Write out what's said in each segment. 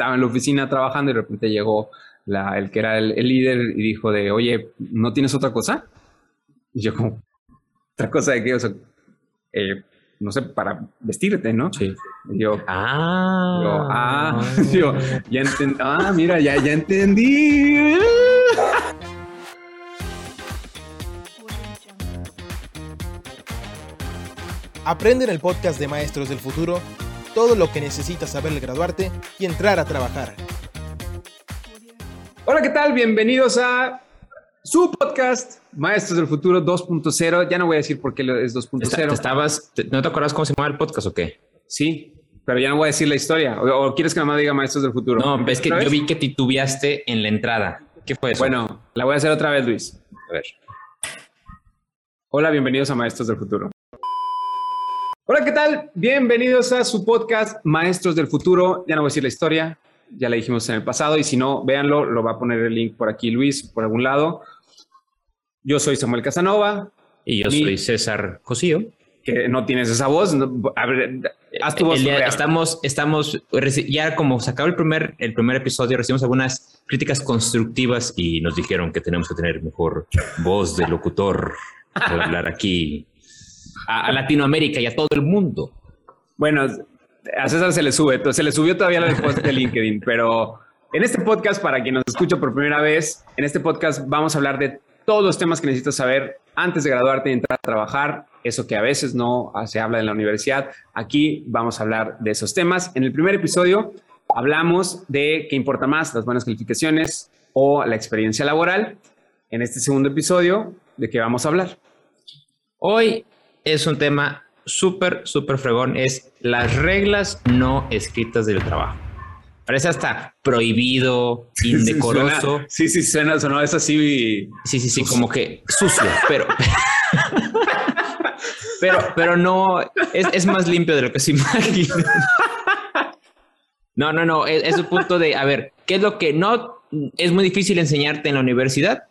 estaba en la oficina trabajando y de repente llegó la, el que era el, líder y dijo de, oye, ¿no tienes otra cosa? Y yo como, ¿otra cosa de qué? O sea, eh, no sé, para vestirte, ¿no? Sí. Y yo, ah, yo, ah, yo, ya entendí, ah, mira, ya, ya entendí. Aprende en el podcast de Maestros del Futuro todo lo que necesitas saber al graduarte y entrar a trabajar. Hola, ¿qué tal? Bienvenidos a su podcast Maestros del Futuro 2.0. Ya no voy a decir por qué es 2.0. estabas, ¿No te acuerdas cómo se llamaba el podcast o qué? Sí, pero ya no voy a decir la historia. ¿O, quieres que más diga Maestros del Futuro? No, es que yo vi que titubeaste en la entrada. ¿Qué fue eso? Bueno, la voy a hacer otra vez, Luis. A ver. Hola, bienvenidos a Maestros del Futuro. Hola, ¿qué tal? Bienvenidos a su podcast Maestros del Futuro. Ya no voy a decir la historia, ya la dijimos en el pasado y si no, véanlo, lo va a poner el link por aquí Luis, por algún lado. Yo soy Samuel Casanova. Y yo soy César Cosío. Que no tienes esa voz. A ver, haz tu voz. estamos, estamos, ya como se acabó el primer, el primer episodio, recibimos algunas críticas constructivas y nos dijeron que tenemos que tener mejor voz de locutor al hablar aquí a, Latinoamérica y a todo el mundo. Bueno, a César se le sube, se le subió todavía la post de LinkedIn, pero en este podcast, para quien nos escucha por primera vez, en este podcast vamos a hablar de todos los temas que necesitas saber antes de graduarte y entrar a trabajar, eso que a veces no se habla en la universidad. Aquí vamos a hablar de esos temas. En el primer episodio hablamos de qué importa más, las buenas calificaciones o la experiencia laboral. En este segundo episodio, ¿de qué vamos a hablar? Hoy es un tema súper, súper fregón. Es las reglas no escritas del trabajo. Parece hasta prohibido, indecoroso. Sí, sí, suena, sonó es así. Sí, sí, sí, como que sucio, pero. pero, pero no, es, más limpio de lo que se imagina. No, no, no, es, es un punto de, a ver, ¿qué es lo que no es muy difícil enseñarte en la universidad?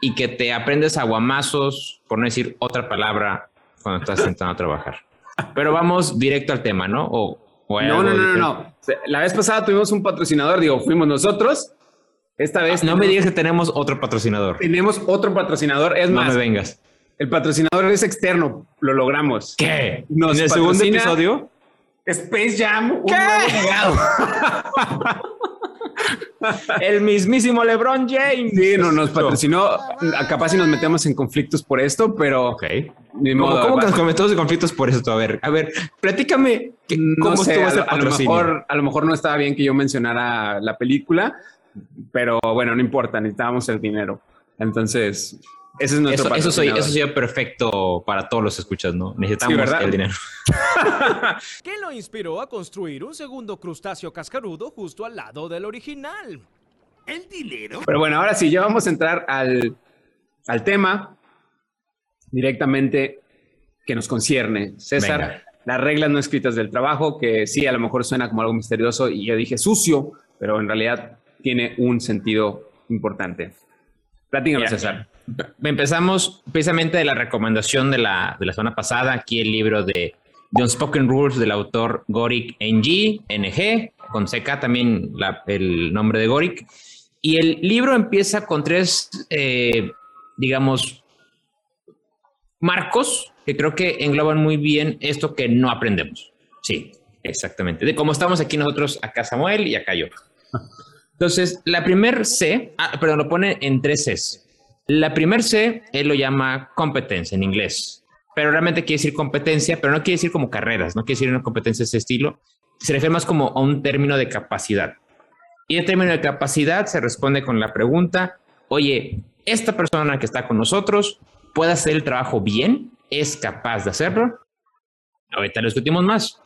Y que te aprendes aguamazos, por no decir otra palabra, cuando estás sentado a trabajar. Pero vamos directo al tema, ¿no? O, no, no, no, no, La vez pasada tuvimos un patrocinador, digo, fuimos nosotros. Esta vez. no me digas que tenemos otro patrocinador. Tenemos otro patrocinador. Es más, no me vengas. El patrocinador es externo. Lo logramos. ¿Qué? ¿En el segundo episodio? Space Jam. Un el mismísimo LeBron James. Sí, no nos patrocinó. Capaz si nos metemos en conflictos por esto, pero. Ok. ¿Cómo, que nos metemos en conflictos por esto? A ver, a ver, platícame cómo estuvo ese a, lo mejor, a lo mejor no estaba bien que yo mencionara la película, pero bueno, no importa, necesitábamos el dinero. Entonces, ese es nuestro eso, eso, eso sería perfecto para todos los escuchas, ¿no? Necesitamos el dinero. ¿Qué lo inspiró a construir un segundo crustáceo cascarudo justo al lado del original? El dinero. Pero bueno, ahora sí, ya vamos a entrar al, al tema directamente que nos concierne. César, las reglas no escritas del trabajo, que sí, a lo mejor suena como algo misterioso y yo dije sucio, pero en realidad tiene un sentido importante. Platícame, César. Empezamos precisamente de la recomendación de la, de la semana pasada, aquí el libro de The Unspoken Rules del autor Goric NG, NG, con CK también el nombre de Goric. Y el libro empieza con tres, eh, digamos, marcos que creo que engloban muy bien esto que no aprendemos. Sí, exactamente. De cómo estamos aquí nosotros, acá Samuel y acá yo. Entonces, la primer C, ah, perdón, lo pone en tres Cs. La primer C, él lo llama competencia en inglés, pero realmente quiere decir competencia, pero no quiere decir como carreras, no quiere decir una competencia de ese estilo. Se refiere más como a un término de capacidad. Y el término de capacidad se responde con la pregunta, oye, esta persona que está con nosotros puede hacer el trabajo bien, es capaz de hacerlo. Ahorita lo discutimos más.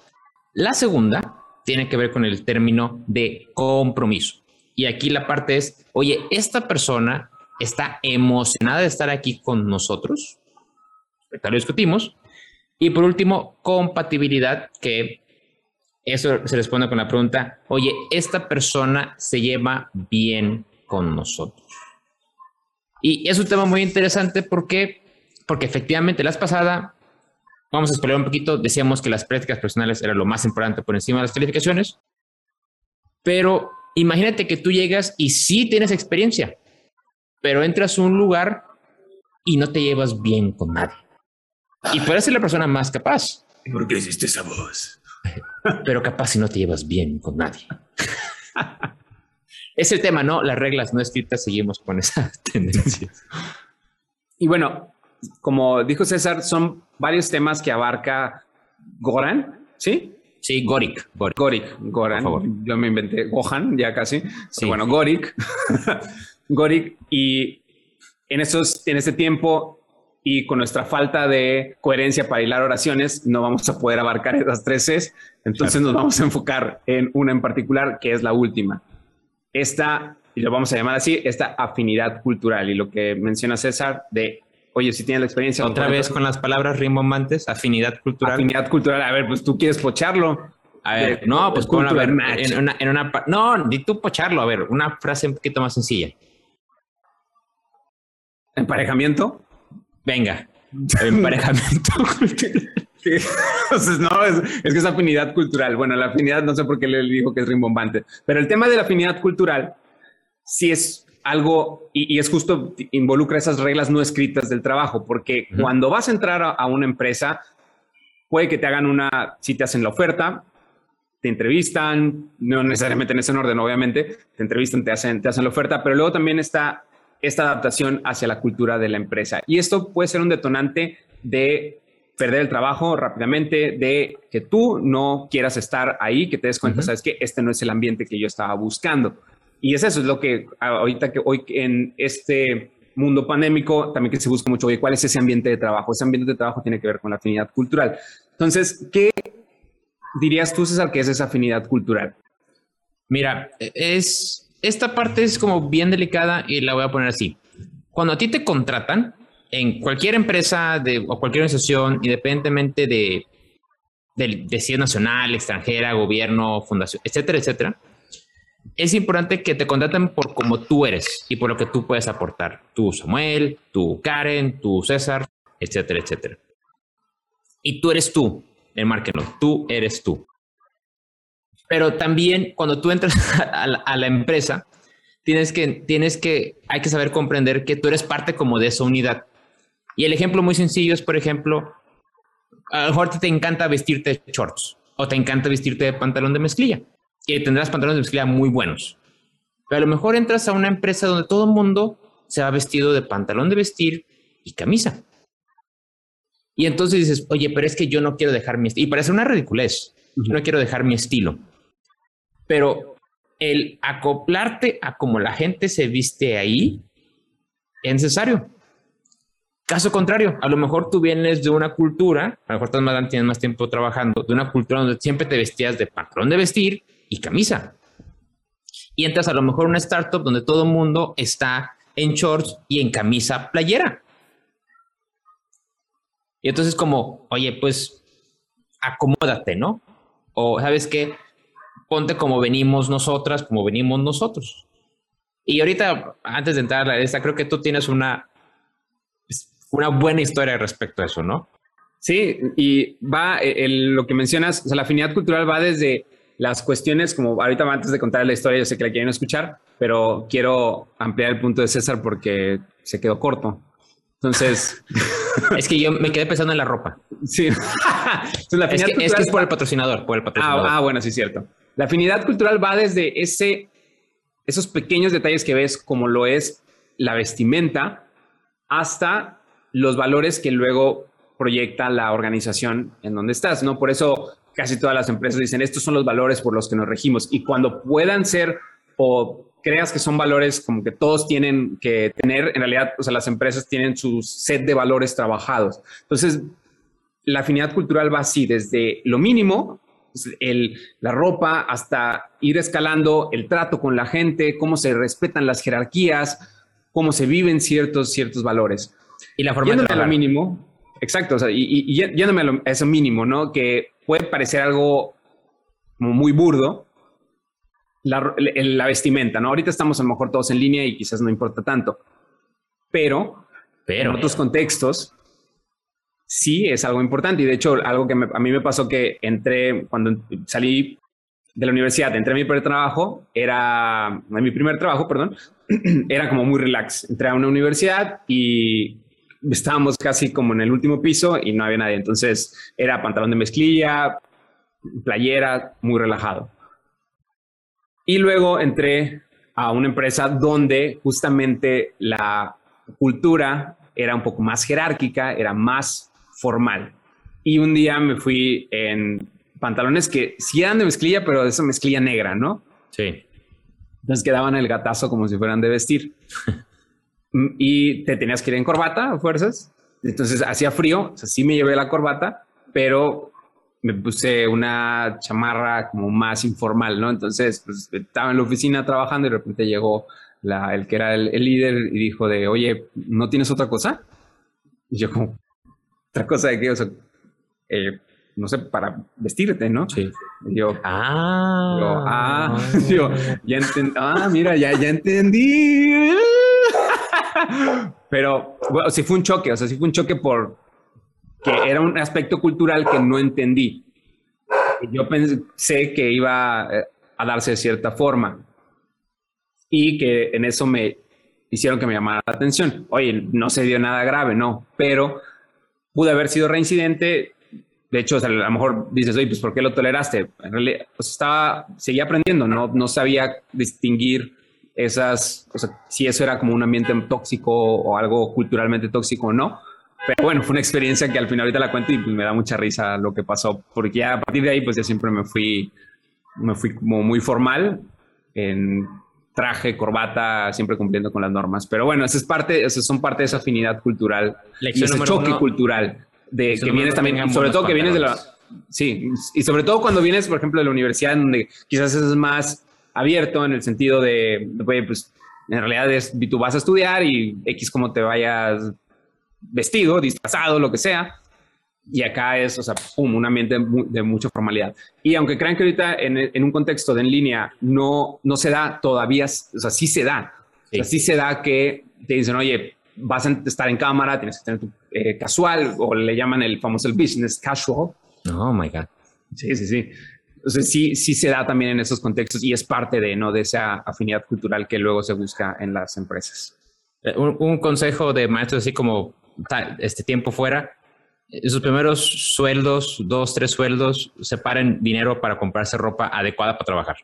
La segunda tiene que ver con el término de compromiso. Y aquí la parte es, oye, esta persona está emocionada de estar aquí con nosotros. Ahorita lo discutimos. Y por último, compatibilidad, que eso se responde con la pregunta, oye, esta persona se lleva bien con nosotros. Y es un tema muy interesante porque, porque efectivamente la pasada, vamos a esperar un poquito, decíamos que las prácticas personales era lo más importante por encima de las calificaciones. Pero imagínate que tú llegas y sí tienes experiencia, pero entras a un lugar y no te llevas bien con nadie. Y puedes ser la persona más capaz. ¿Por qué hiciste esa voz? Pero capaz si no te llevas bien con nadie. es el tema, ¿no? Las reglas no escritas seguimos con esa tendencia. Y bueno, como dijo César, son varios temas que abarca Goran, ¿sí? Sí, Gorik. Gorik, Goran. Yo me inventé Gohan ya casi. Sí. bueno, Gorik. Gorik. Y en, esos, en ese tiempo y con nuestra falta de coherencia para hilar oraciones, no vamos a poder abarcar esas tres Cs. Entonces nos vamos a enfocar en una en particular, que es la última. Esta, y lo vamos a llamar así, esta afinidad cultural. Y lo que menciona César de, oye, si tienes la experiencia... Otra vez con las palabras rimbombantes, afinidad cultural. Afinidad cultural. A ver, pues tú quieres pocharlo. A ver, no, pues a ver, en una, en una, no, ni tú pocharlo, a ver, una frase un poquito más sencilla. ¿Emparejamiento? Venga, emparejamiento cultural. Entonces, no, es, que es afinidad cultural. Bueno, la afinidad no sé por qué le dijo que es rimbombante, pero el tema de la afinidad cultural sí es algo y, es justo involucra esas reglas no escritas del trabajo, porque cuando vas a entrar a, una empresa, puede que te hagan una, si te hacen la oferta, te entrevistan, no necesariamente en ese orden, obviamente, te entrevistan, te hacen, te hacen la oferta, pero luego también está esta adaptación hacia la cultura de la empresa. Y esto puede ser un detonante de perder el trabajo rápidamente, de que tú no quieras estar ahí, que te des cuenta, sabes que este no es el ambiente que yo estaba buscando. Y es eso, es lo que ahorita que hoy en este mundo pandémico también que se busca mucho, oye, ¿cuál es ese ambiente de trabajo? Ese ambiente de trabajo tiene que ver con la afinidad cultural. Entonces, ¿qué dirías tú, César, que es esa afinidad cultural? Mira, es esta parte es como bien delicada y la voy a poner así. Cuando a ti te contratan en cualquier empresa de, o cualquier organización, independientemente de, de, si es nacional, extranjera, gobierno, fundación, etcétera, etcétera, es importante que te contraten por como tú eres y por lo que tú puedes aportar. Tú, Samuel, tú, Karen, tú, César, etcétera, etcétera. Y tú eres tú, el marketing, tú eres tú. Pero también cuando tú entras a la, empresa, tienes que, tienes que, hay que saber comprender que tú eres parte como de esa unidad. Y el ejemplo muy sencillo es, por ejemplo, a lo mejor te encanta vestirte de shorts o te encanta vestirte de pantalón de mezclilla y tendrás pantalones de mezclilla muy buenos. Pero a lo mejor entras a una empresa donde todo el mundo se va vestido de pantalón de vestir y camisa. Y entonces dices, oye, pero es que yo no quiero dejar mi estilo. Y parece una ridiculez. Yo no quiero dejar mi estilo. Pero el acoplarte a cómo la gente se viste ahí es necesario. Caso contrario, a lo mejor tú vienes de una cultura, a lo mejor más, tienes más tiempo trabajando, de una cultura donde siempre te vestías de patrón de vestir y camisa. Y entras a lo mejor a una startup donde todo el mundo está en shorts y en camisa playera. Y entonces como, oye, pues acomódate, ¿no? O sabes qué, ponte como venimos nosotras, como venimos nosotros. Y ahorita, antes de entrar a la lista, creo que tú tienes una, una buena historia respecto a eso, ¿no? Sí, y va, eh, lo que mencionas, o sea, la afinidad cultural va desde las cuestiones, como ahorita antes de contar la historia, yo sé que la quieren escuchar, pero quiero ampliar el punto de César porque se quedó corto. Entonces, es que yo me quedé pensando en la ropa. Sí. es, que, es, por el patrocinador, por el patrocinador. Ah, ah, bueno, sí, cierto. La afinidad cultural va desde ese, esos pequeños detalles que ves, como lo es la vestimenta, hasta los valores que luego proyecta la organización en donde estás, ¿no? Por eso casi todas las empresas dicen, estos son los valores por los que nos regimos. Y cuando puedan ser o creas que son valores como que todos tienen que tener, en realidad, o sea, las empresas tienen su set de valores trabajados. Entonces, la afinidad cultural va así, desde lo mínimo el, la ropa, hasta ir escalando el trato con la gente, cómo se respetan las jerarquías, cómo se viven ciertos, ciertos valores. Y la forma de a lo mínimo, exacto, o sea, y, y, yéndome a, eso mínimo, ¿no? Que puede parecer algo muy burdo, la, la, vestimenta, ¿no? Ahorita estamos a lo mejor todos en línea y quizás no importa tanto, pero, pero en otros contextos sí es algo importante. Y de hecho, algo que a mí me pasó que entré cuando salí de la universidad, entré a mi primer trabajo, era, mi primer trabajo, perdón, era como muy relax. Entré a una universidad y estábamos casi como en el último piso y no había nadie. Entonces era pantalón de mezclilla, playera, muy relajado. Y luego entré a una empresa donde justamente la cultura era un poco más jerárquica, era más formal. Y un día me fui en pantalones que sí eran de mezclilla, pero de esa mezclilla negra, ¿no? Sí. Entonces quedaban el gatazo como si fueran de vestir. y te tenías que ir en corbata a fuerzas. Entonces hacía frío, o sea, sí me llevé la corbata, pero me puse una chamarra como más informal, ¿no? Entonces pues, estaba en la oficina trabajando y de repente llegó la, el que era el, líder y dijo de, oye, ¿no tienes otra cosa? Y yo como, ¿otra cosa de qué? O sea, eh, no sé, para vestirte, ¿no? Sí. yo, ah, yo, ah, yo, ya entendí, ah, mira, ya, ya entendí. Pero, bueno, sí fue un choque, o sea, sí fue un choque por que era un aspecto cultural que no entendí. Yo pensé que iba eh, a darse de cierta forma y que en eso me hicieron que me llamara la atención. Oye, no se dio nada grave, no, pero pude haber sido reincidente, de hecho, a lo mejor dices, oye, pues ¿por qué lo toleraste? En realidad, pues estaba, seguía aprendiendo, no, no sabía distinguir esas, o sea, si eso era como un ambiente tóxico o algo culturalmente tóxico o no. Pero bueno, fue una experiencia que al final ahorita la cuento y me da mucha risa lo que pasó, porque ya a partir de ahí, pues ya siempre me fui, me fui como muy formal en traje, corbata, siempre cumpliendo con las normas. Pero bueno, eso es parte, eso son parte de esa afinidad cultural y ese choque cultural de que vienes también, sobre todo que vienes de la, sí, y sobre todo cuando vienes, por ejemplo, de la universidad, donde quizás es más abierto en el sentido de, pues, en realidad es, tú vas a estudiar y X como te vayas vestido, disfrazado, lo que sea. Y acá es, o sea, un ambiente de mucha formalidad. Y aunque crean que ahorita en, en, un contexto de en línea no, no se da todavía, o sea, sí se da. Sí. O sea, sí se da que te dicen, oye, vas a estar en cámara, tienes que tener tu eh, casual o le llaman el famoso el business casual. Oh my God. Sí, sí, sí. Entonces sí, sí se da también en esos contextos y es parte de, ¿no? de esa afinidad cultural que luego se busca en las empresas. Eh, un, un consejo de maestros así como este tiempo fuera, sus primeros sueldos, dos, tres sueldos, separen dinero para comprarse ropa adecuada para trabajar.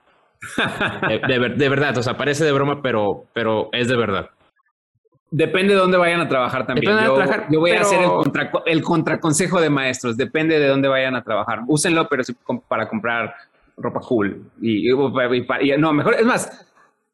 de, de, de, verdad, o sea, parece de broma, pero, pero es de verdad. Depende de dónde vayan a trabajar también. Yo, trabajar, yo, voy a hacer el, contra, el contraconsejo de maestros. Depende de dónde vayan a trabajar. Úsenlo, pero para comprar ropa cool. Y, y, y, no, mejor, es más,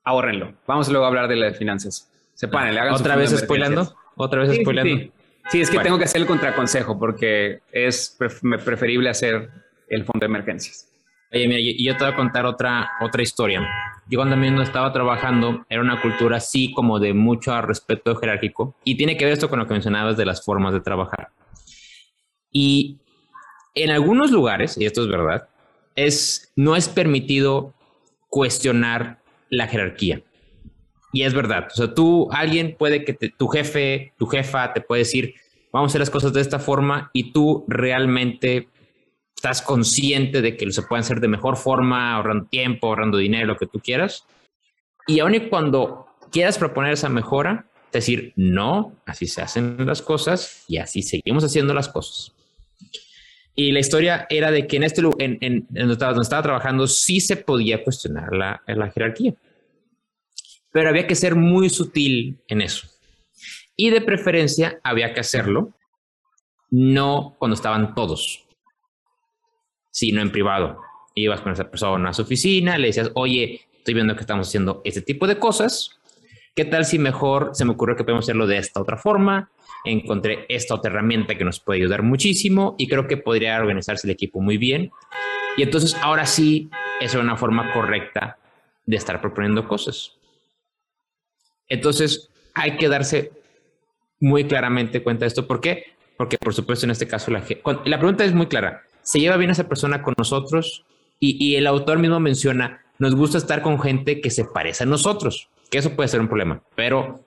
ahorrenlo. Vamos luego a hablar de las finanzas. Sepárenle, hagan ¿Otra vez spoilando? ¿Otra vez sí, spoilando? Sí, es que bueno. tengo que hacer el contraconsejo porque es preferible hacer el fondo de emergencias. Oye, mira, y yo te voy a contar otra, otra historia. Yo cuando también estaba trabajando, era una cultura así como de mucho respeto jerárquico. Y tiene que ver esto con lo que mencionabas de las formas de trabajar. Y en algunos lugares, y esto es verdad, es, no es permitido cuestionar la jerarquía. Y es verdad. O sea, tú, alguien puede que tu jefe, tu jefa te puede decir, vamos a hacer las cosas de esta forma y tú realmente estás consciente de que se pueden hacer de mejor forma, ahorrando tiempo, ahorrando dinero, lo que tú quieras. Y aun y cuando quieras proponer esa mejora, decir, no, así se hacen las cosas y así seguimos haciendo las cosas. Y la historia era de que en este lugar, en, en, en donde, estaba, donde, estaba, trabajando, sí se podía cuestionar la, la jerarquía. Pero había que ser muy sutil en eso. Y de preferencia había que hacerlo no cuando estaban todos, sino en privado. Ibas con esa persona a su oficina, le decías, oye, estoy viendo que estamos haciendo este tipo de cosas. ¿Qué tal si mejor se me ocurrió que podemos hacerlo de esta otra forma? Encontré esta otra herramienta que nos puede ayudar muchísimo y creo que podría organizarse el equipo muy bien. Y entonces ahora sí es una forma correcta de estar proponiendo cosas. Entonces hay que darse muy claramente cuenta de esto. ¿Por qué? Porque por supuesto en este caso la, la pregunta es muy clara se lleva bien esa persona con nosotros y, y, el autor mismo menciona, nos gusta estar con gente que se parece a nosotros, que eso puede ser un problema, pero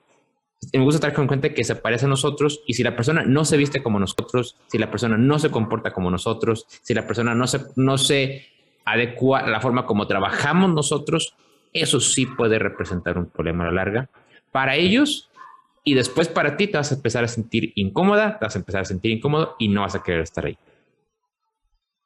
me gusta estar con gente que se parece a nosotros y si la persona no se viste como nosotros, si la persona no se comporta como nosotros, si la persona no se, no se adecua la forma como trabajamos nosotros, eso sí puede representar un problema a la larga para ellos y después para ti te vas a empezar a sentir incómoda, te vas a empezar a sentir incómodo y no vas a querer estar ahí.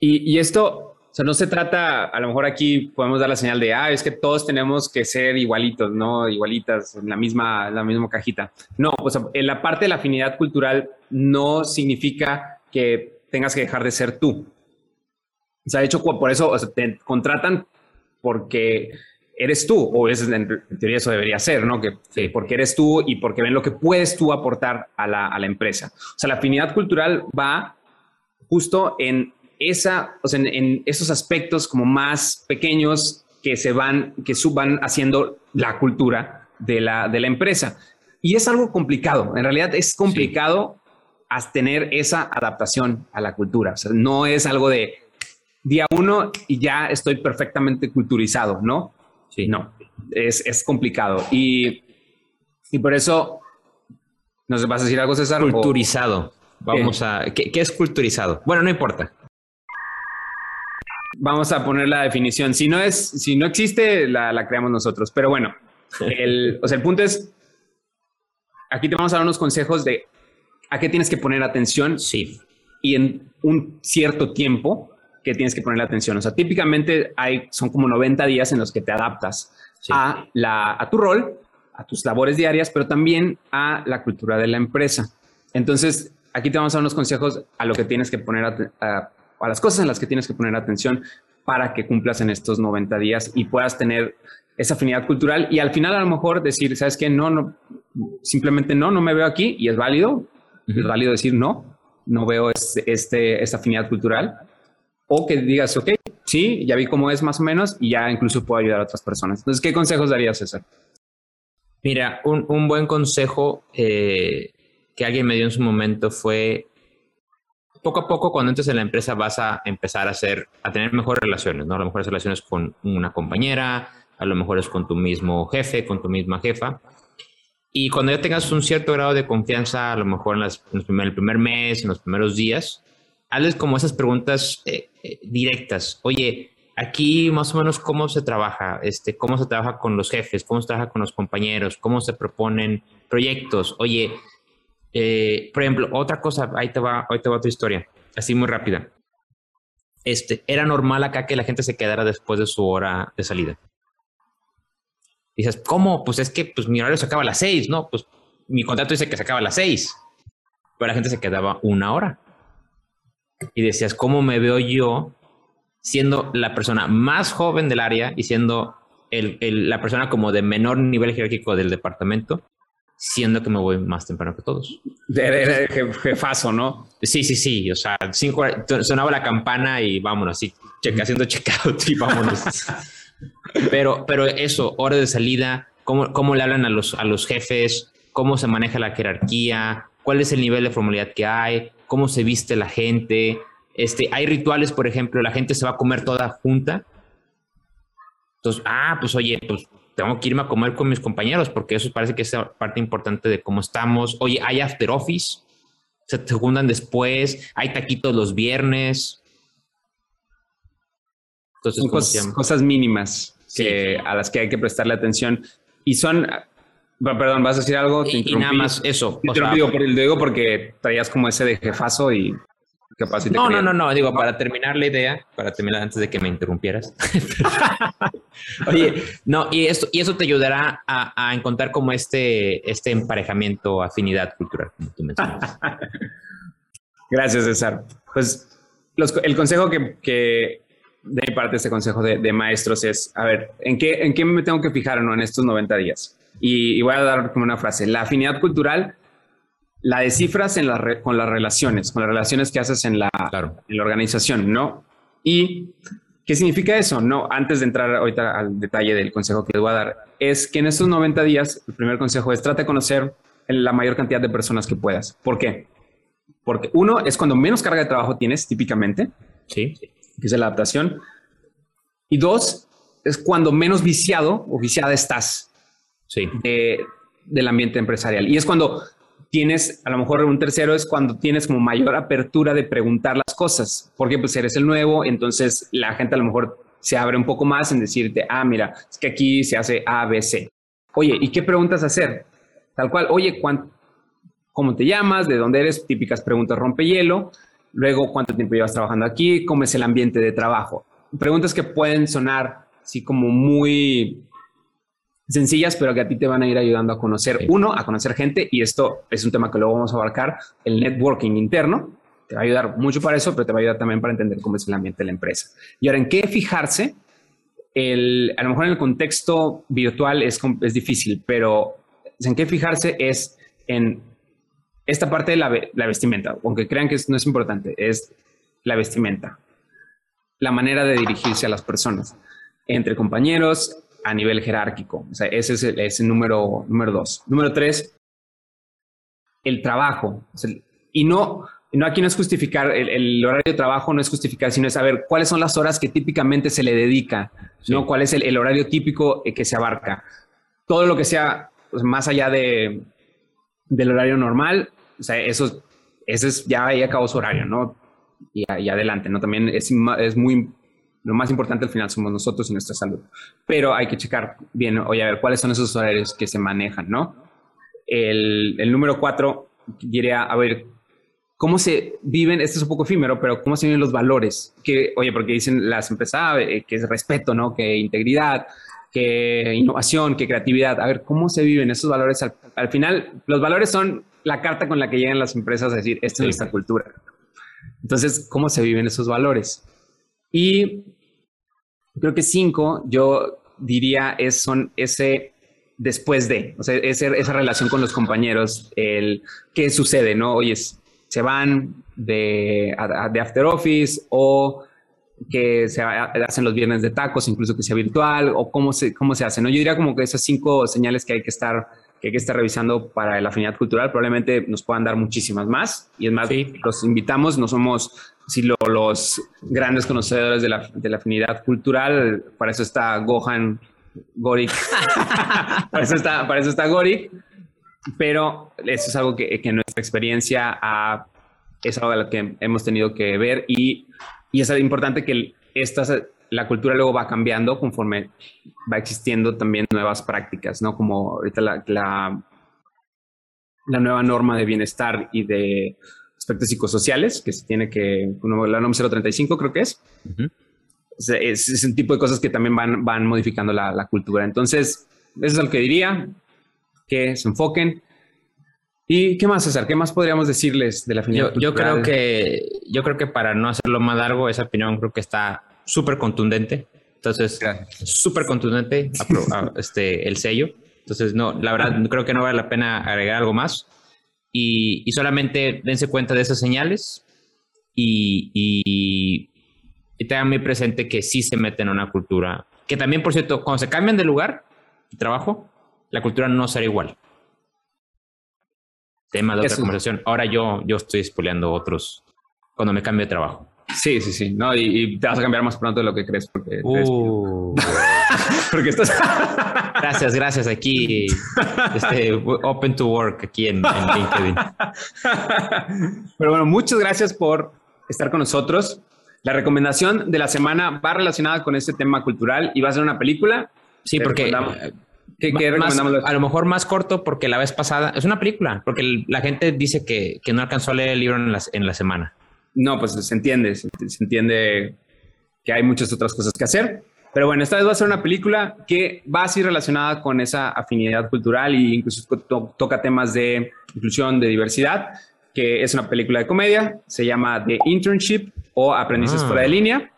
Y, esto, o sea, no se trata, a lo mejor aquí podemos dar la señal de, ah, es que todos tenemos que ser igualitos, ¿no? Igualitas, en la misma, la misma cajita. No, o sea, en la parte de la afinidad cultural no significa que tengas que dejar de ser tú. O sea, de hecho, por eso te contratan porque eres tú, o es, en teoría eso debería ser, ¿no? Que porque eres tú y porque ven lo que puedes tú aportar a la, a la empresa. O sea, la afinidad cultural va justo en esa, o sea, en, esos aspectos como más pequeños que se van, que suban haciendo la cultura de la, de la empresa. Y es algo complicado. En realidad es complicado tener esa adaptación a la cultura. O sea, no es algo de día uno y ya estoy perfectamente culturizado, ¿no? Sí. No, es, es complicado. Y, y por eso, ¿nos vas a decir algo, César? Culturizado. Vamos a... ¿qué, ¿Qué es culturizado? Bueno, no importa. Vamos a poner la definición. Si no es, si no existe, la, la creamos nosotros. Pero bueno, el, o sea, el punto es, aquí te vamos a dar unos consejos de a qué tienes que poner atención. Sí. Y en un cierto tiempo que tienes que poner atención. O sea, típicamente hay, son como 90 días en los que te adaptas a, la, a tu rol, a tus labores diarias, pero también a la cultura de la empresa. Entonces, aquí te vamos a dar unos consejos a lo que tienes que poner a, a las cosas en las que tienes que poner atención para que cumplas en estos 90 días y puedas tener esa afinidad cultural y al final a lo mejor decir, sabes que no, no, simplemente no, no me veo aquí y es válido, es válido decir no, no veo este, este, esta afinidad cultural o que digas, ok, sí, ya vi cómo es más o menos y ya incluso puedo ayudar a otras personas. Entonces, ¿qué consejos darías, César? Mira, un, un buen consejo eh, que alguien me dio en su momento fue poco a poco cuando entres en la empresa vas a empezar a hacer, a tener mejores relaciones, ¿no? A lo mejor relaciones con una compañera, a lo mejor es con tu mismo jefe, con tu misma jefa. Y cuando ya tengas un cierto grado de confianza, a lo mejor en, el primer mes, en los primeros días, hazles como esas preguntas eh, eh, directas. Oye, aquí más o menos cómo se trabaja, este, cómo se trabaja con los jefes, cómo se trabaja con los compañeros, cómo se proponen proyectos. Oye, eh, por ejemplo, otra cosa, ahí te va, ahí te va otra historia, así muy rápida. Este, era normal acá que la gente se quedara después de su hora de salida. dices, ¿cómo? Pues es que pues, mi horario se acaba a las seis, ¿no? Pues mi contrato dice que se acaba a las seis. Pero la gente se quedaba una hora. Y decías, ¿cómo me veo yo siendo la persona más joven del área y siendo el, la persona como de menor nivel jerárquico del departamento? siendo que me voy más temprano que todos. De, jefazo, ¿no? Sí, sí, sí. O sea, cinco, sonaba la campana y vámonos, así, checa, haciendo checkout y vámonos. pero, pero eso, hora de salida, cómo, cómo le hablan a los, a los jefes, cómo se maneja la jerarquía, cuál es el nivel de formalidad que hay, cómo se viste la gente. Este, hay rituales, por ejemplo, la gente se va a comer toda junta. Entonces, ah, pues oye, pues tengo que irme a comer con mis compañeros porque eso parece que es parte importante de cómo estamos. Oye, hay after office, se te juntan después, hay taquitos los viernes. Entonces, cosas, cosas, mínimas que, a las que hay que prestarle atención. Y son, perdón, ¿vas a decir algo? y, nada más eso. Te digo, digo porque traías como ese de jefazo y no, no, no, no, digo, para terminar la idea, para terminar antes de que me interrumpieras. Oye, no, y, esto, y eso te ayudará a, encontrar como este, este emparejamiento, afinidad cultural, como tú mencionas. Gracias, César. Pues el consejo que, que, de mi parte, este consejo de, maestros es, a ver, ¿en qué, ¿en qué me tengo que fijar ¿no? en estos 90 días? Y, y voy a dar como una frase, la afinidad cultural la descifras en la con las relaciones, con las relaciones que haces en la, en la organización, ¿no? Y ¿qué significa eso? No, antes de entrar ahorita al detalle del consejo que les voy a dar, es que en estos 90 días, el primer consejo es trata de conocer la mayor cantidad de personas que puedas. ¿Por qué? Porque uno es cuando menos carga de trabajo tienes típicamente, sí, que es la adaptación. Y dos, es cuando menos viciado o viciada estás sí. del ambiente empresarial. Y es cuando tienes, a lo mejor un tercero es cuando tienes como mayor apertura de preguntar las cosas, porque pues eres el nuevo, entonces la gente a lo mejor se abre un poco más en decirte, ah, mira, es que aquí se hace A, B, C. Oye, ¿y qué preguntas hacer? Tal cual, oye, ¿cómo te llamas? ¿De dónde eres? Típicas preguntas rompehielo. Luego, ¿cuánto tiempo llevas trabajando aquí? ¿Cómo es el ambiente de trabajo? Preguntas que pueden sonar así como muy sencillas, pero que a ti te van a ir ayudando a conocer, uno, a conocer gente, y esto es un tema que luego vamos a abarcar, el networking interno, te va a ayudar mucho para eso, pero te va a ayudar también para entender cómo es el ambiente de la empresa. Y ahora, ¿en qué fijarse? El, a lo mejor en el contexto virtual es, es difícil, pero en qué fijarse es en esta parte de la, la vestimenta, aunque crean que no es importante, es la vestimenta, la manera de dirigirse a las personas, entre compañeros, a nivel jerárquico. O sea, ese es el, número, número dos. Número tres, el trabajo. y no, no aquí no es justificar el, horario de trabajo, no es justificar, sino es saber cuáles son las horas que típicamente se le dedica, ¿no? ¿Cuál es el, horario típico eh, que se abarca? Todo lo que sea pues, más allá de, del horario normal, o sea, eso, ese es ya ahí acabó su horario, ¿no? Y, y adelante, ¿no? También es, es muy, lo más importante al final somos nosotros y nuestra salud. Pero hay que checar bien, oye, a ver, cuáles son esos horarios que se manejan, ¿no? El, el número cuatro, diría, a ver, cómo se viven, esto es un poco efímero, pero cómo se viven los valores. Que, oye, porque dicen las empresas, ah, eh, que es respeto, ¿no? Que integridad, que innovación, que creatividad. A ver, ¿cómo se viven esos valores? Al, final, los valores son la carta con la que llegan las empresas a decir, esta es nuestra cultura. Entonces, ¿cómo se viven esos valores? Y creo que cinco, yo diría, es, son ese después de, o sea, esa relación con los compañeros, el qué sucede, ¿no? Oye, se van de, de after office o que se hacen los viernes de tacos, incluso que sea virtual, o cómo se, cómo se hace, ¿no? Yo diría como que esas cinco señales que hay que estar, que hay que estar revisando para la afinidad cultural, probablemente nos puedan dar muchísimas más. Y es más, los invitamos, no somos si los grandes conocedores de la, de la afinidad cultural, para eso está Gohan Gorik, para, eso está, para eso está Gorik, pero eso es algo que, que nuestra experiencia ha, es algo de lo que hemos tenido que ver y, y es importante que esta, la cultura luego va cambiando conforme va existiendo también nuevas prácticas, ¿no? Como ahorita la, la, la nueva norma de bienestar y de aspectos psicosociales que se tiene que, la norma 035 creo que es. es, es, un tipo de cosas que también van, van modificando la, la cultura. Entonces, eso es lo que diría, que se enfoquen. ¿Y qué más, César? ¿Qué más podríamos decirles de la afinidad? Yo, yo creo que, yo creo que para no hacerlo más largo, esa opinión creo que está súper contundente. Entonces, súper contundente este, el sello. Entonces, no, la verdad, creo que no vale la pena agregar algo más y, solamente dense cuenta de esas señales y, y, tengan muy presente que sí se meten en una cultura. Que también, por cierto, cuando se cambian de lugar de trabajo, la cultura no será igual. Tema de otra conversación. Ahora yo, yo estoy spoileando otros cuando me cambio de trabajo. Sí, sí, sí. No, y, te vas a cambiar más pronto de lo que crees porque, uh. porque estás. gracias, gracias. Aquí, este, open to work aquí en, LinkedIn. Pero bueno, muchas gracias por estar con nosotros. La recomendación de la semana va relacionada con este tema cultural y va a ser una película. Sí, porque ¿Qué, recomendamos? a lo mejor más corto porque la vez pasada es una película, porque la gente dice que, que no alcanzó a leer el libro en la, en la semana. No, pues se entiende, se, entiende que hay muchas otras cosas que hacer. Pero bueno, esta vez va a ser una película que va así relacionada con esa afinidad cultural e incluso toca temas de inclusión, de diversidad, que es una película de comedia, se llama The Internship o Aprendices ah. fuera de línea.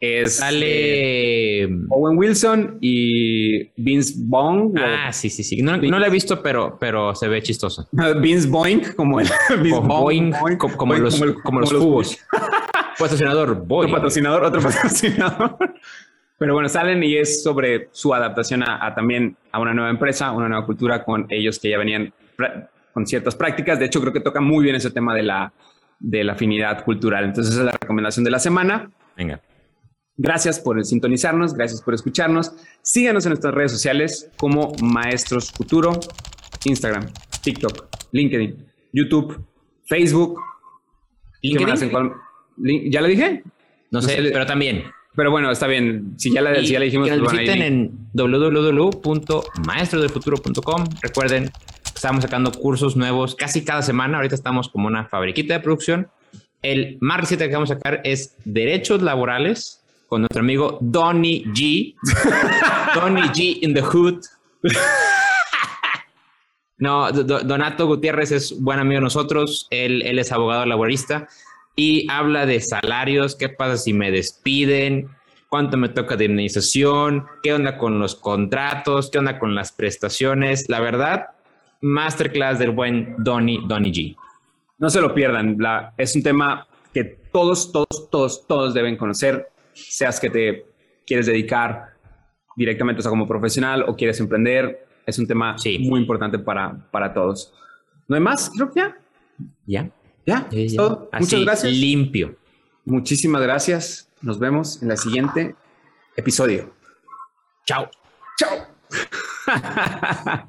Es, Sale eh, Owen Wilson y Vince Bong. Ah, sí, sí, sí. No, no la he visto, pero, pero se ve chistoso. Vince Boing, como el Boing, como, los, como, los, cubos. patrocinador, Boing. Otro patrocinador, otro patrocinador. Pero bueno, salen y es sobre su adaptación a, también a una nueva empresa, una nueva cultura con ellos que ya venían con ciertas prácticas. De hecho, creo que toca muy bien ese tema de la, de la afinidad cultural. Entonces, esa es la recomendación de la semana. Venga. Gracias por sintonizarnos, gracias por escucharnos. Síganos en nuestras redes sociales como Maestros Futuro, Instagram, TikTok, LinkedIn, YouTube, Facebook. ¿LinkedIn? ¿Ya lo dije? No, sé, pero también. Pero bueno, está bien. Si ya la, si ya le dijimos, que nos pues, bueno, visiten en www.maestrodefuturo.com. Recuerden, estamos sacando cursos nuevos casi cada semana. Ahorita estamos como una fabriquita de producción. El más reciente que vamos a sacar es Derechos Laborales con nuestro amigo Donny G. Donny G in the Hood. No, Do- Do- Donato Gutiérrez es buen amigo de nosotros. Él, él es abogado laborista y habla de salarios. ¿Qué pasa si me despiden? ¿Cuánto me toca de indemnización? ¿Qué onda con los contratos? ¿Qué onda con las prestaciones? La verdad, masterclass del buen Donny, Donny G. No se lo pierdan. La- es un tema que todos, todos, todos, todos deben conocer, seas que te quieres dedicar directamente, o sea, como profesional o quieres emprender. Es un tema Sí. muy importante para, para todos. ¿No hay más? Creo que ya. ¿Ya? Ya, Ya, es ya. todo. Así, Muchas gracias. Limpio. Muchísimas gracias. Nos vemos en la siguiente episodio. Chao. Chao.